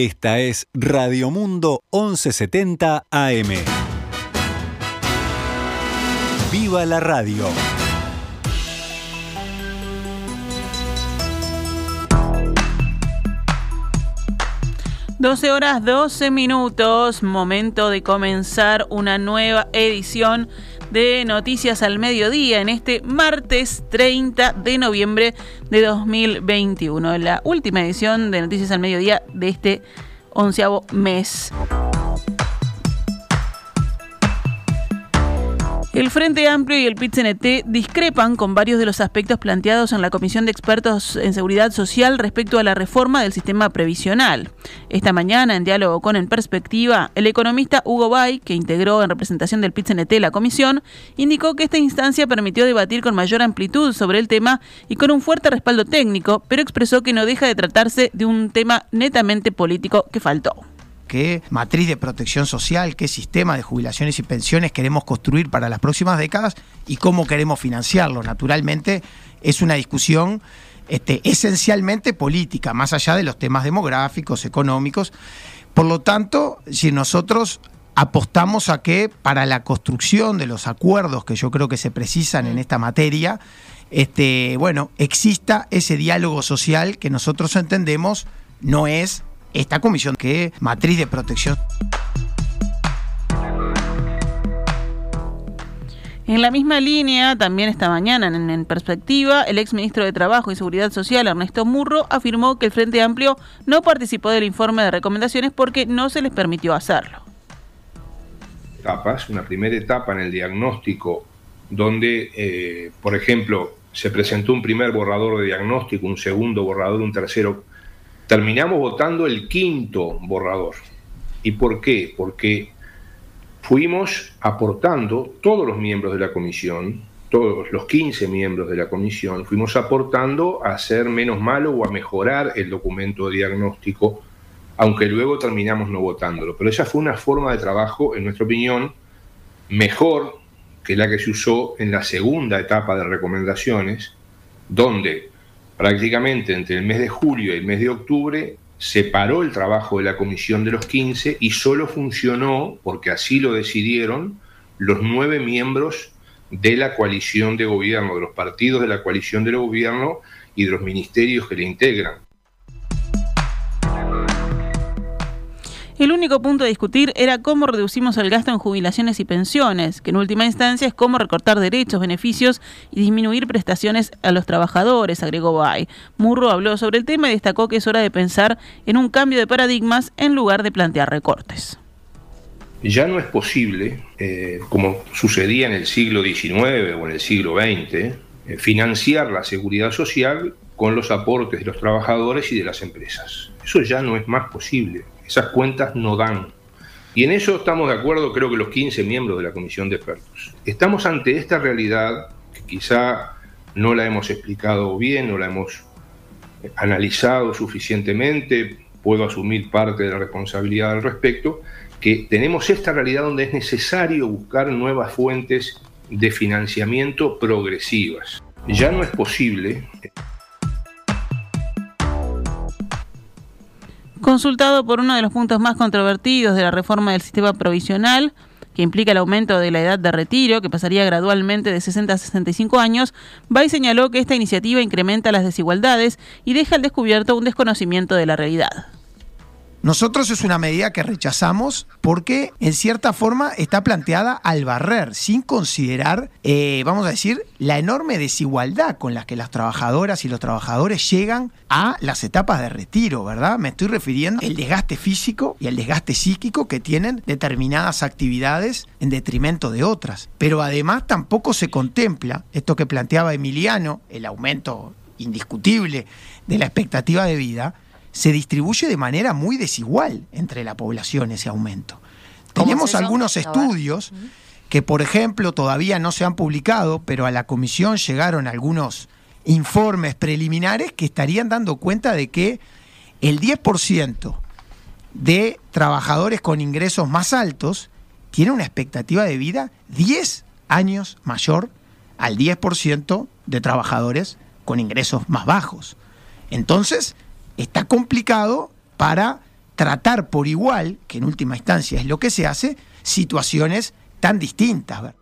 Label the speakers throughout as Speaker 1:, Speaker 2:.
Speaker 1: Esta es Radio Mundo 1170 AM. ¡Viva la radio!
Speaker 2: 12 horas 12 minutos, momento de comenzar una nueva edición de Noticias al Mediodía en este martes 30 de noviembre de 2021, la última edición de Noticias al Mediodía de este onceavo mes. El Frente Amplio y el PIT-CNT discrepan con varios de los aspectos planteados en la Comisión de Expertos en Seguridad Social respecto a la reforma del sistema previsional. Esta mañana, en diálogo con En Perspectiva, el economista Hugo Bay, que integró en representación del PIT-CNT la comisión, indicó que esta instancia permitió debatir con mayor amplitud sobre el tema y con un fuerte respaldo técnico, pero expresó que no deja de tratarse de un tema netamente político que faltó
Speaker 3: qué matriz de protección social, qué sistema de jubilaciones y pensiones queremos construir para las próximas décadas y cómo queremos financiarlo. Naturalmente es una discusión este, esencialmente política, más allá de los temas demográficos, económicos. Por lo tanto, si nosotros apostamos a que para la construcción de los acuerdos que yo creo que se precisan en esta materia, este, bueno, exista ese diálogo social que nosotros entendemos no es esta comisión que matriz de protección.
Speaker 2: En la misma línea, también esta mañana en, perspectiva, el ex ministro de Trabajo y Seguridad Social, Ernesto Murro, afirmó que el Frente Amplio no participó del informe de recomendaciones porque no se les permitió hacerlo.
Speaker 4: Etapas, una primera etapa en el diagnóstico donde, eh, por ejemplo, se presentó un primer borrador de diagnóstico, un segundo borrador, un tercero terminamos votando el quinto borrador. ¿Y por qué? Porque fuimos aportando, todos los miembros de la comisión, todos los 15 miembros de la comisión, fuimos aportando a hacer menos malo o a mejorar el documento de diagnóstico, aunque luego terminamos no votándolo. Pero esa fue una forma de trabajo, en nuestra opinión, mejor que la que se usó en la segunda etapa de recomendaciones, donde prácticamente entre el mes de julio y el mes de octubre se paró el trabajo de la comisión de los 15 y solo funcionó, porque así lo decidieron, los nueve miembros de la coalición de gobierno, de los partidos de la coalición de gobierno y de los ministerios que le integran.
Speaker 2: El único punto a discutir era cómo reducimos el gasto en jubilaciones y pensiones, que en última instancia es cómo recortar derechos, beneficios y disminuir prestaciones a los trabajadores, agregó Bay. Murro habló sobre el tema y destacó que es hora de pensar en un cambio de paradigmas en lugar de plantear recortes.
Speaker 4: Ya no es posible, eh, como sucedía en el siglo XIX o en el siglo XX, eh, financiar la seguridad social con los aportes de los trabajadores y de las empresas. Eso ya no es más posible. Esas cuentas no dan. Y en eso estamos de acuerdo, creo que los 15 miembros de la comisión de expertos. Estamos ante esta realidad que quizá no la hemos explicado bien, no la hemos analizado suficientemente, puedo asumir parte de la responsabilidad al respecto, que tenemos esta realidad donde es necesario buscar nuevas fuentes de financiamiento progresivas. Ya no es posible
Speaker 2: Consultado por uno de los puntos más controvertidos de la reforma del sistema provisional, que implica el aumento de la edad de retiro, que pasaría gradualmente de 60 a 65 años, Bay señaló que esta iniciativa incrementa las desigualdades y deja al descubierto un desconocimiento de la realidad.
Speaker 3: Nosotros es una medida que rechazamos porque en cierta forma está planteada al barrer, sin considerar, eh, vamos a decir, la enorme desigualdad con la que las trabajadoras y los trabajadores llegan a las etapas de retiro, ¿verdad? Me estoy refiriendo al desgaste físico y al desgaste psíquico que tienen determinadas actividades en detrimento de otras. Pero además tampoco se contempla esto que planteaba Emiliano, el aumento indiscutible de la expectativa de vida, se distribuye de manera muy desigual entre la población ese aumento. Tenemos algunos estudios que, por ejemplo, todavía no se han publicado, pero a la comisión llegaron algunos informes preliminares que estarían dando cuenta de que el 10% de trabajadores con ingresos más altos tiene una expectativa de vida 10 años mayor al 10% de trabajadores con ingresos más bajos. Entonces, está complicado para tratar por igual, que en última instancia es lo que se hace, situaciones tan distintas.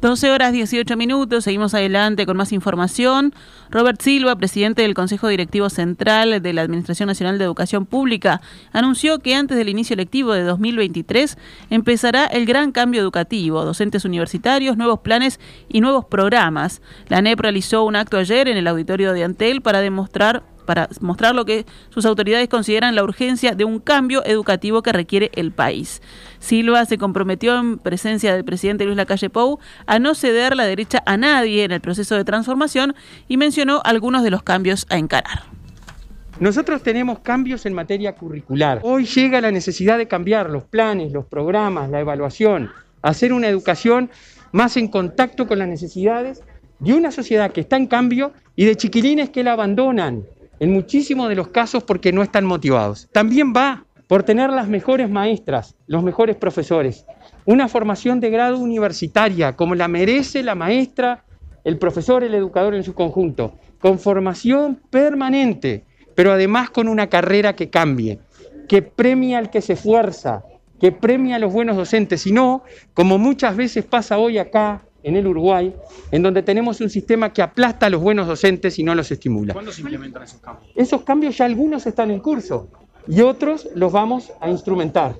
Speaker 2: 12 horas 18 minutos, seguimos adelante con más información. Robert Silva, presidente del Consejo Directivo Central de la Administración Nacional de Educación Pública, anunció que antes del inicio lectivo de 2023 empezará el gran cambio educativo, docentes universitarios, nuevos planes y nuevos programas. La ANEP realizó un acto ayer en el auditorio de Antel para demostrar para mostrar lo que sus autoridades consideran la urgencia de un cambio educativo que requiere el país. Silva se comprometió en presencia del presidente Luis Lacalle Pou a no ceder la derecha a nadie en el proceso de transformación y mencionó algunos de los cambios a encarar.
Speaker 5: Nosotros tenemos cambios en materia curricular. Hoy llega la necesidad de cambiar los planes, los programas, la evaluación, hacer una educación más en contacto con las necesidades de una sociedad que está en cambio y de chiquilines que la abandonan, en muchísimos de los casos porque no están motivados. También va por tener las mejores maestras, los mejores profesores, una formación de grado universitaria como la merece la maestra, el profesor, el educador en su conjunto, con formación permanente, pero además con una carrera que cambie, que premia al que se esfuerza, que premia a los buenos docentes, y no, como muchas veces pasa hoy acá en el Uruguay, en donde tenemos un sistema que aplasta a los buenos docentes y no los estimula.
Speaker 6: ¿Cuándo se implementan esos cambios?
Speaker 5: Esos cambios ya algunos están en curso y otros los vamos a instrumentar.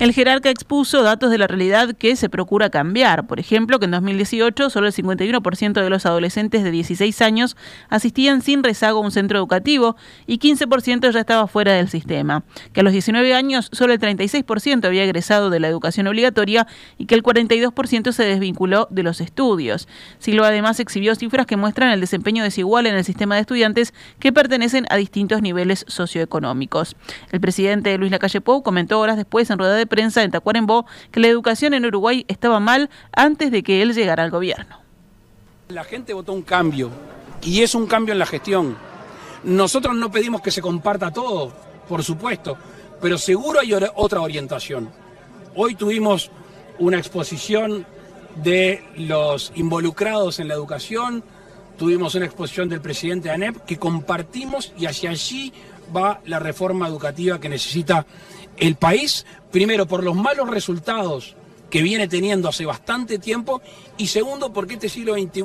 Speaker 2: El jerarca expuso datos de la realidad que se procura cambiar. Por ejemplo, que en 2018 solo el 51% de los adolescentes de 16 años asistían sin rezago a un centro educativo y 15% ya estaba fuera del sistema. Que a los 19 años solo el 36% había egresado de la educación obligatoria y que el 42% se desvinculó de los estudios. Silva además exhibió cifras que muestran el desempeño desigual en el sistema de estudiantes que pertenecen a distintos niveles socioeconómicos. El presidente Luis Lacalle Pou comentó horas después en rueda de prensa en Tacuarembó que la educación en Uruguay estaba mal antes de que él llegara al gobierno.
Speaker 6: La gente votó un cambio y es un cambio en la gestión. Nosotros no pedimos que se comparta todo, por supuesto, pero seguro hay otra orientación. Hoy tuvimos una exposición de los involucrados en la educación, tuvimos una exposición del presidente ANEP que compartimos y hacia allí va la reforma educativa que necesita el país, primero por los malos resultados que viene teniendo hace bastante tiempo y segundo porque este siglo XXI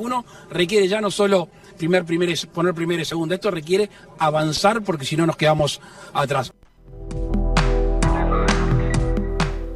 Speaker 6: requiere ya no solo primer, poner primero y segundo, esto requiere avanzar porque si no nos quedamos atrás.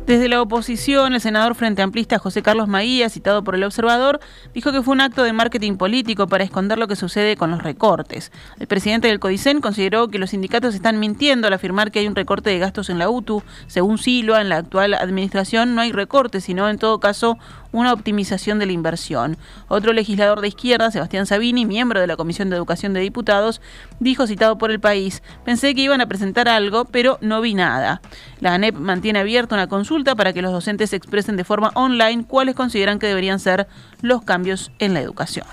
Speaker 2: Desde la oposición, el senador frente amplista José Carlos Maguía, citado por el observador, dijo que fue un acto de marketing político para esconder lo que sucede con los recortes. El presidente del CODICEN consideró que los sindicatos están mintiendo al afirmar que hay un recorte de gastos en la UTU. Según Silva, en la actual administración no hay recortes, sino en todo caso una optimización de la inversión. Otro legislador de izquierda, Sebastián Sabini, miembro de la Comisión de Educación de Diputados, dijo citado por el país, pensé que iban a presentar algo, pero no vi nada. La ANEP mantiene abierta una consulta para que los docentes expresen de forma online cuáles consideran que deberían ser los cambios en la educación.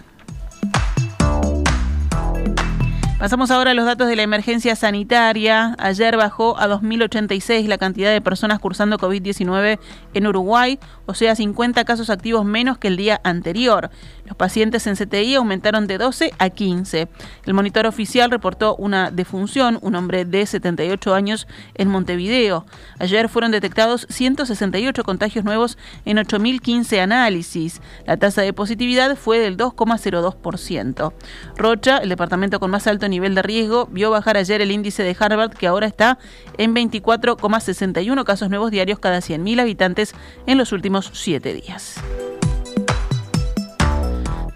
Speaker 2: Pasamos ahora a los datos de la emergencia sanitaria. Ayer bajó a 2.086 la cantidad de personas cursando COVID-19 en Uruguay, o sea, 50 casos activos menos que el día anterior. Los pacientes en CTI aumentaron de 12 a 15. El monitor oficial reportó una defunción, un hombre de 78 años en Montevideo. Ayer fueron detectados 168 contagios nuevos en 8.015 análisis. La tasa de positividad fue del 2,02%. Rocha, el departamento con más alto nivel de riesgo, vio bajar ayer el índice de Harvard, que ahora está en 24,61 casos nuevos diarios cada 100.000 habitantes en los últimos siete días.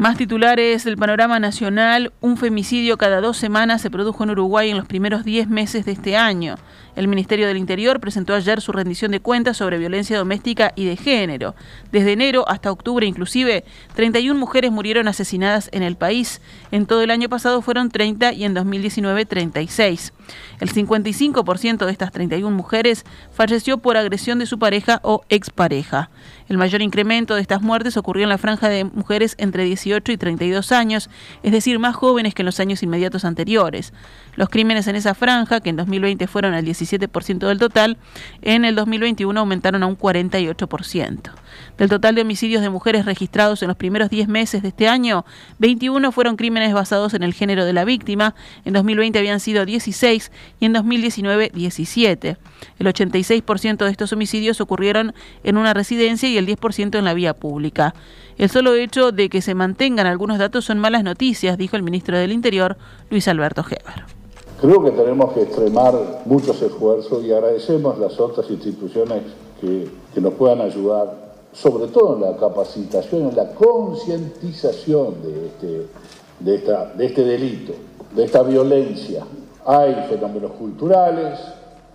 Speaker 2: Más titulares del panorama nacional. Un femicidio cada dos semanas se produjo en Uruguay en los primeros 10 meses de este año. El Ministerio del Interior presentó ayer su rendición de cuentas sobre violencia doméstica y de género. Desde enero hasta octubre inclusive, 31 mujeres murieron asesinadas en el país. En todo el año pasado fueron 30 y en 2019 36. El 55% de estas 31 mujeres falleció por agresión de su pareja o expareja. El mayor incremento de estas muertes ocurrió en la franja de mujeres entre 18 y 32 años, es decir, más jóvenes que en los años inmediatos anteriores. Los crímenes en esa franja, que en 2020 fueron el 17 37% del total, en el 2021 aumentaron a un 48%. Del total de homicidios de mujeres registrados en los primeros 10 meses de este año, 21 fueron crímenes basados en el género de la víctima, en 2020 habían sido 16 y en 2019 17. El 86% de estos homicidios ocurrieron en una residencia y el 10% en la vía pública. El solo hecho de que se mantengan algunos datos son malas noticias, dijo el ministro del Interior, Luis Alberto Heber.
Speaker 7: Creo que tenemos que extremar muchos esfuerzos y agradecemos las otras instituciones que, que nos puedan ayudar, sobre todo en la capacitación, en la concientización de este, de, esta, de este delito, de esta violencia. Hay fenómenos culturales,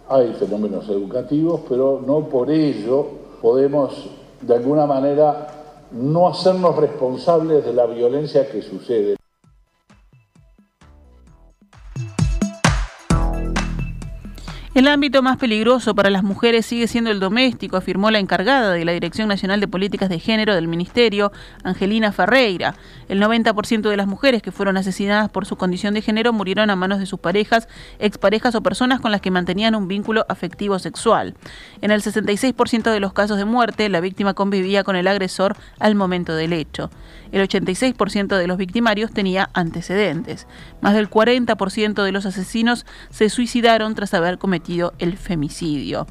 Speaker 7: hay fenómenos educativos, pero no por ello podemos de alguna manera no hacernos responsables de la violencia que sucede.
Speaker 2: El ámbito más peligroso para las mujeres sigue siendo el doméstico, afirmó la encargada de la Dirección Nacional de Políticas de Género del Ministerio, Angelina Ferreira. El 90% de las mujeres que fueron asesinadas por su condición de género murieron a manos de sus parejas, exparejas o personas con las que mantenían un vínculo afectivo sexual. En el 66% de los casos de muerte, la víctima convivía con el agresor al momento del hecho. El 86% de los victimarios tenía antecedentes. Más del 40% de los asesinos se suicidaron tras haber cometido el femicidio.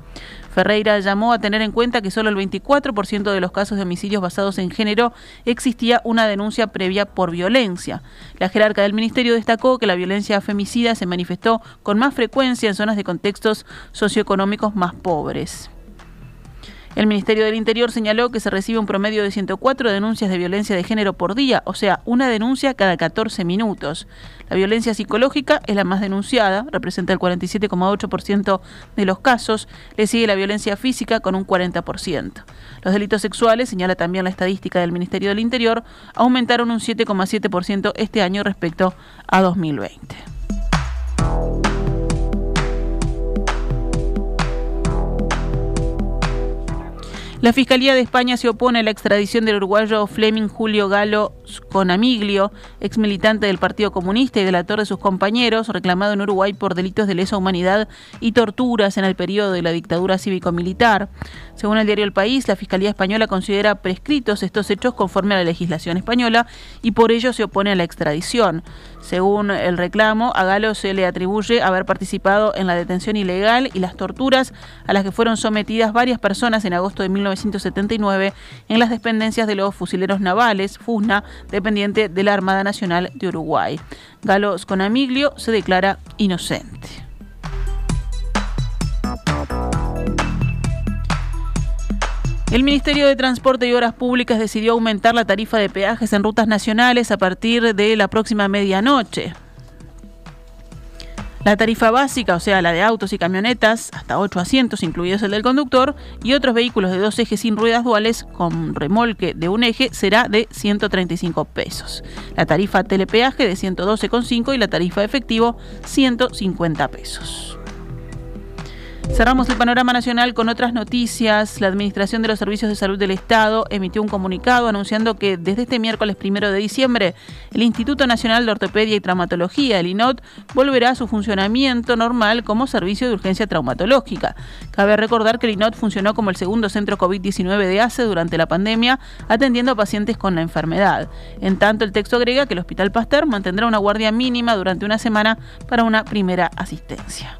Speaker 2: Ferreira llamó a tener en cuenta que solo el 24% de los casos de homicidios basados en género existía una denuncia previa por violencia. La jerarca del ministerio destacó que la violencia femicida se manifestó con más frecuencia en zonas de contextos socioeconómicos más pobres. El Ministerio del Interior señaló que se recibe un promedio de 104 denuncias de violencia de género por día, o sea, una denuncia cada 14 minutos. La violencia psicológica es la más denunciada, representa el 47,8% de los casos, le sigue la violencia física con un 40%. Los delitos sexuales, señala también la estadística del Ministerio del Interior, aumentaron un 7,7% este año respecto a 2020. La Fiscalía de España se opone a la extradición del uruguayo Fleming Julio Galo Conamiglio, ex militante del Partido Comunista y delator de sus compañeros, reclamado en Uruguay por delitos de lesa humanidad y torturas en el periodo de la dictadura cívico-militar. Según el diario El País, la Fiscalía Española considera prescritos estos hechos conforme a la legislación española y por ello se opone a la extradición. Según el reclamo, a Galo se le atribuye haber participado en la detención ilegal y las torturas a las que fueron sometidas varias personas en agosto de 1979 en las dependencias de los fusileros navales, FUSNA, dependiente de la Armada Nacional de Uruguay. Galo Sconamiglio se declara inocente. El Ministerio de Transporte y Obras Públicas decidió aumentar la tarifa de peajes en rutas nacionales a partir de la próxima medianoche. La tarifa básica, o sea, la de autos y camionetas, hasta 8 asientos, incluidos el del conductor, y otros vehículos de dos ejes sin ruedas duales con remolque de un eje, será de 135 pesos. La tarifa telepeaje de 112,5 y la tarifa efectivo 150 pesos. Cerramos el panorama nacional con otras noticias. La Administración de los Servicios de Salud del Estado emitió un comunicado anunciando que desde este miércoles primero de diciembre el Instituto Nacional de Ortopedia y Traumatología, el INOT, volverá a su funcionamiento normal como servicio de urgencia traumatológica. Cabe recordar que el INOT funcionó como el segundo centro COVID-19 de ACE durante la pandemia, atendiendo a pacientes con la enfermedad. En tanto, el texto agrega que el Hospital Pasteur mantendrá una guardia mínima durante una semana para una primera asistencia.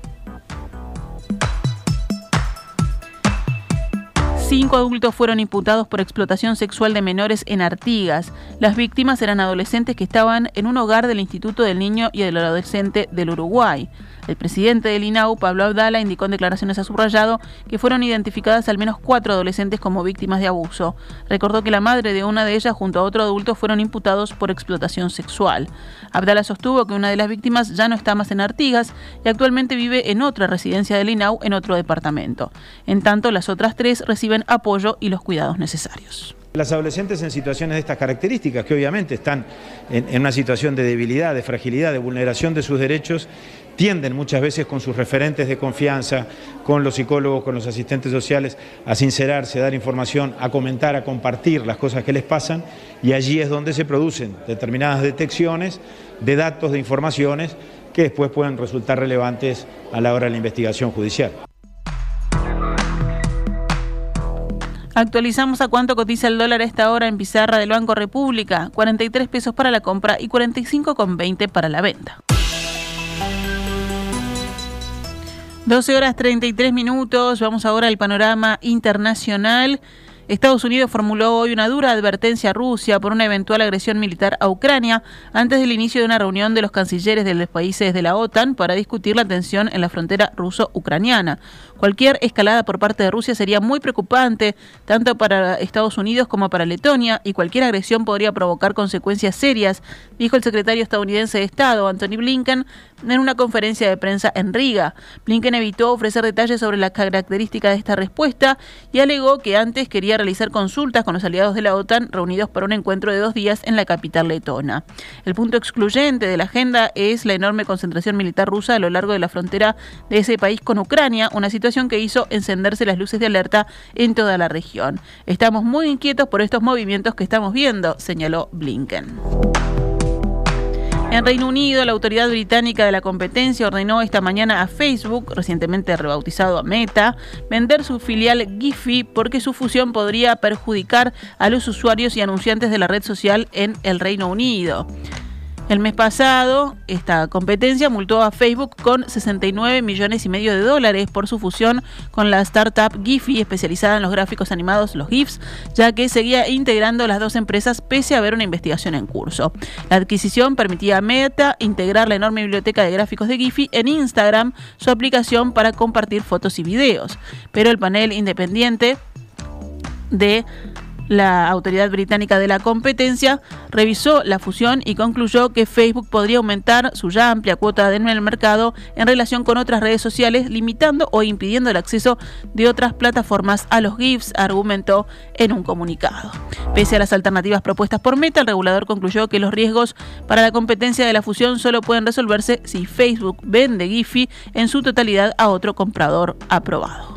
Speaker 2: Cinco adultos fueron imputados por explotación sexual de menores en Artigas. Las víctimas eran adolescentes que estaban en un hogar del Instituto del Niño y del Adolescente del Uruguay. El presidente del INAU, Pablo Abdala, indicó en declaraciones a subrayado que fueron identificadas al menos cuatro adolescentes como víctimas de abuso. Recordó que la madre de una de ellas junto a otro adulto fueron imputados por explotación sexual. Abdala sostuvo que una de las víctimas ya no está más en Artigas y actualmente vive en otra residencia del INAU en otro departamento. En tanto, las otras tres reciben apoyo y los cuidados necesarios.
Speaker 8: Las adolescentes en situaciones de estas características, que obviamente están en, en una situación de debilidad, de fragilidad, de vulneración de sus derechos, tienden muchas veces con sus referentes de confianza, con los psicólogos, con los asistentes sociales, a sincerarse, a dar información, a comentar, a compartir las cosas que les pasan y allí es donde se producen determinadas detecciones de datos, de informaciones que después pueden resultar relevantes a la hora de la investigación judicial.
Speaker 2: Actualizamos a cuánto cotiza el dólar esta hora en pizarra del Banco República, 43 pesos para la compra y 45,20 para la venta. 12 horas 33 minutos, vamos ahora al panorama internacional. Estados Unidos formuló hoy una dura advertencia a Rusia por una eventual agresión militar a Ucrania antes del inicio de una reunión de los cancilleres de los países de la OTAN para discutir la tensión en la frontera ruso-ucraniana. Cualquier escalada por parte de Rusia sería muy preocupante, tanto para Estados Unidos como para Letonia, y cualquier agresión podría provocar consecuencias serias, dijo el secretario estadounidense de Estado, Anthony Blinken, en una conferencia de prensa en Riga. Blinken evitó ofrecer detalles sobre las características de esta respuesta y alegó que antes quería realizar consultas con los aliados de la OTAN reunidos para un encuentro de dos días en la capital letona. El punto excluyente de la agenda es la enorme concentración militar rusa a lo largo de la frontera de ese país con Ucrania, una situación que hizo encenderse las luces de alerta en toda la región. Estamos muy inquietos por estos movimientos que estamos viendo, señaló Blinken. En Reino Unido, la autoridad británica de la competencia ordenó esta mañana a Facebook, recientemente rebautizado a Meta, vender su filial Giphy porque su fusión podría perjudicar a los usuarios y anunciantes de la red social en el Reino Unido. El mes pasado, esta competencia multó a Facebook con 69 millones y medio de dólares por su fusión con la startup Giphy, especializada en los gráficos animados, los GIFs, ya que seguía integrando las dos empresas pese a haber una investigación en curso. La adquisición permitía a Meta integrar la enorme biblioteca de gráficos de Giphy en Instagram, su aplicación para compartir fotos y videos. Pero el panel independiente de la Autoridad Británica de la Competencia revisó la fusión y concluyó que Facebook podría aumentar su ya amplia cuota en el mercado en relación con otras redes sociales, limitando o impidiendo el acceso de otras plataformas a los GIFs, argumentó en un comunicado. Pese a las alternativas propuestas por Meta, el regulador concluyó que los riesgos para la competencia de la fusión solo pueden resolverse si Facebook vende Giphy en su totalidad a otro comprador aprobado.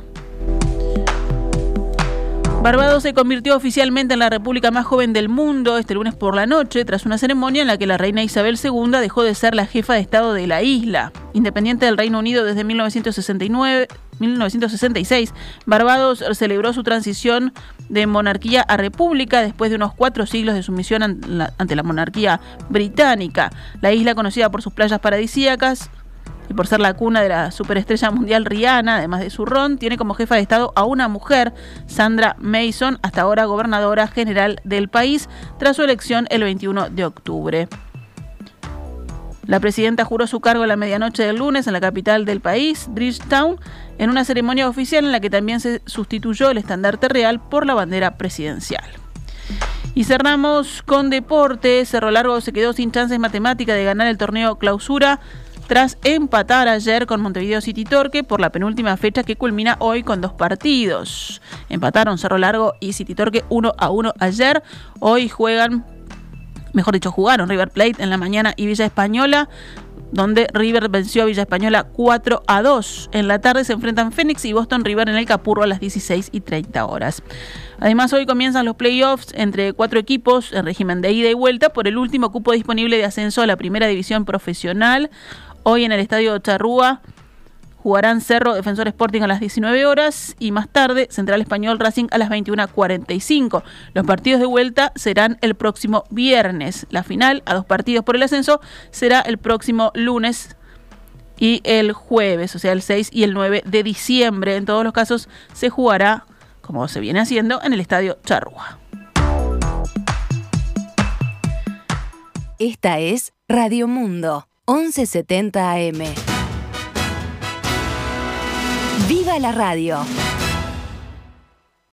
Speaker 2: Barbados se convirtió oficialmente en la república más joven del mundo este lunes por la noche, tras una ceremonia en la que la reina Isabel II dejó de ser la jefa de Estado de la isla. Independiente del Reino Unido desde 1969, 1966, Barbados celebró su transición de monarquía a república después de unos cuatro siglos de sumisión ante la monarquía británica. La isla, conocida por sus playas paradisíacas, y por ser la cuna de la superestrella mundial Rihanna, además de su ron, tiene como jefa de Estado a una mujer, Sandra Mason, hasta ahora gobernadora general del país, tras su elección el 21 de octubre. La presidenta juró su cargo a la medianoche del lunes en la capital del país, Bridgetown, en una ceremonia oficial en la que también se sustituyó el estandarte real por la bandera presidencial. Y cerramos con deporte. Cerro Largo se quedó sin chances matemáticas de ganar el torneo clausura tras empatar ayer con Montevideo City Torque por la penúltima fecha que culmina hoy con dos partidos. Empataron Cerro Largo y City Torque 1 a 1 ayer. Hoy juegan, mejor dicho, jugaron River Plate en la mañana y Villa Española donde River venció a Villa Española 4 a 2. En la tarde se enfrentan Phoenix y Boston River en el Capurro a las 16 y 30 horas. Además, hoy comienzan los playoffs entre cuatro equipos en régimen de ida y vuelta por el último cupo disponible de ascenso a la primera división profesional. Hoy en el estadio Charrúa jugarán Cerro Defensor Sporting a las 19 horas y más tarde Central Español Racing a las 21.45. Los partidos de vuelta serán el próximo viernes. La final, a dos partidos por el ascenso, será el próximo lunes y el jueves, o sea, el 6 y el 9 de diciembre. En todos los casos se jugará, como se viene haciendo, en el estadio Charrúa.
Speaker 9: Esta es Radio Mundo. 1170 AM. ¡Viva la radio!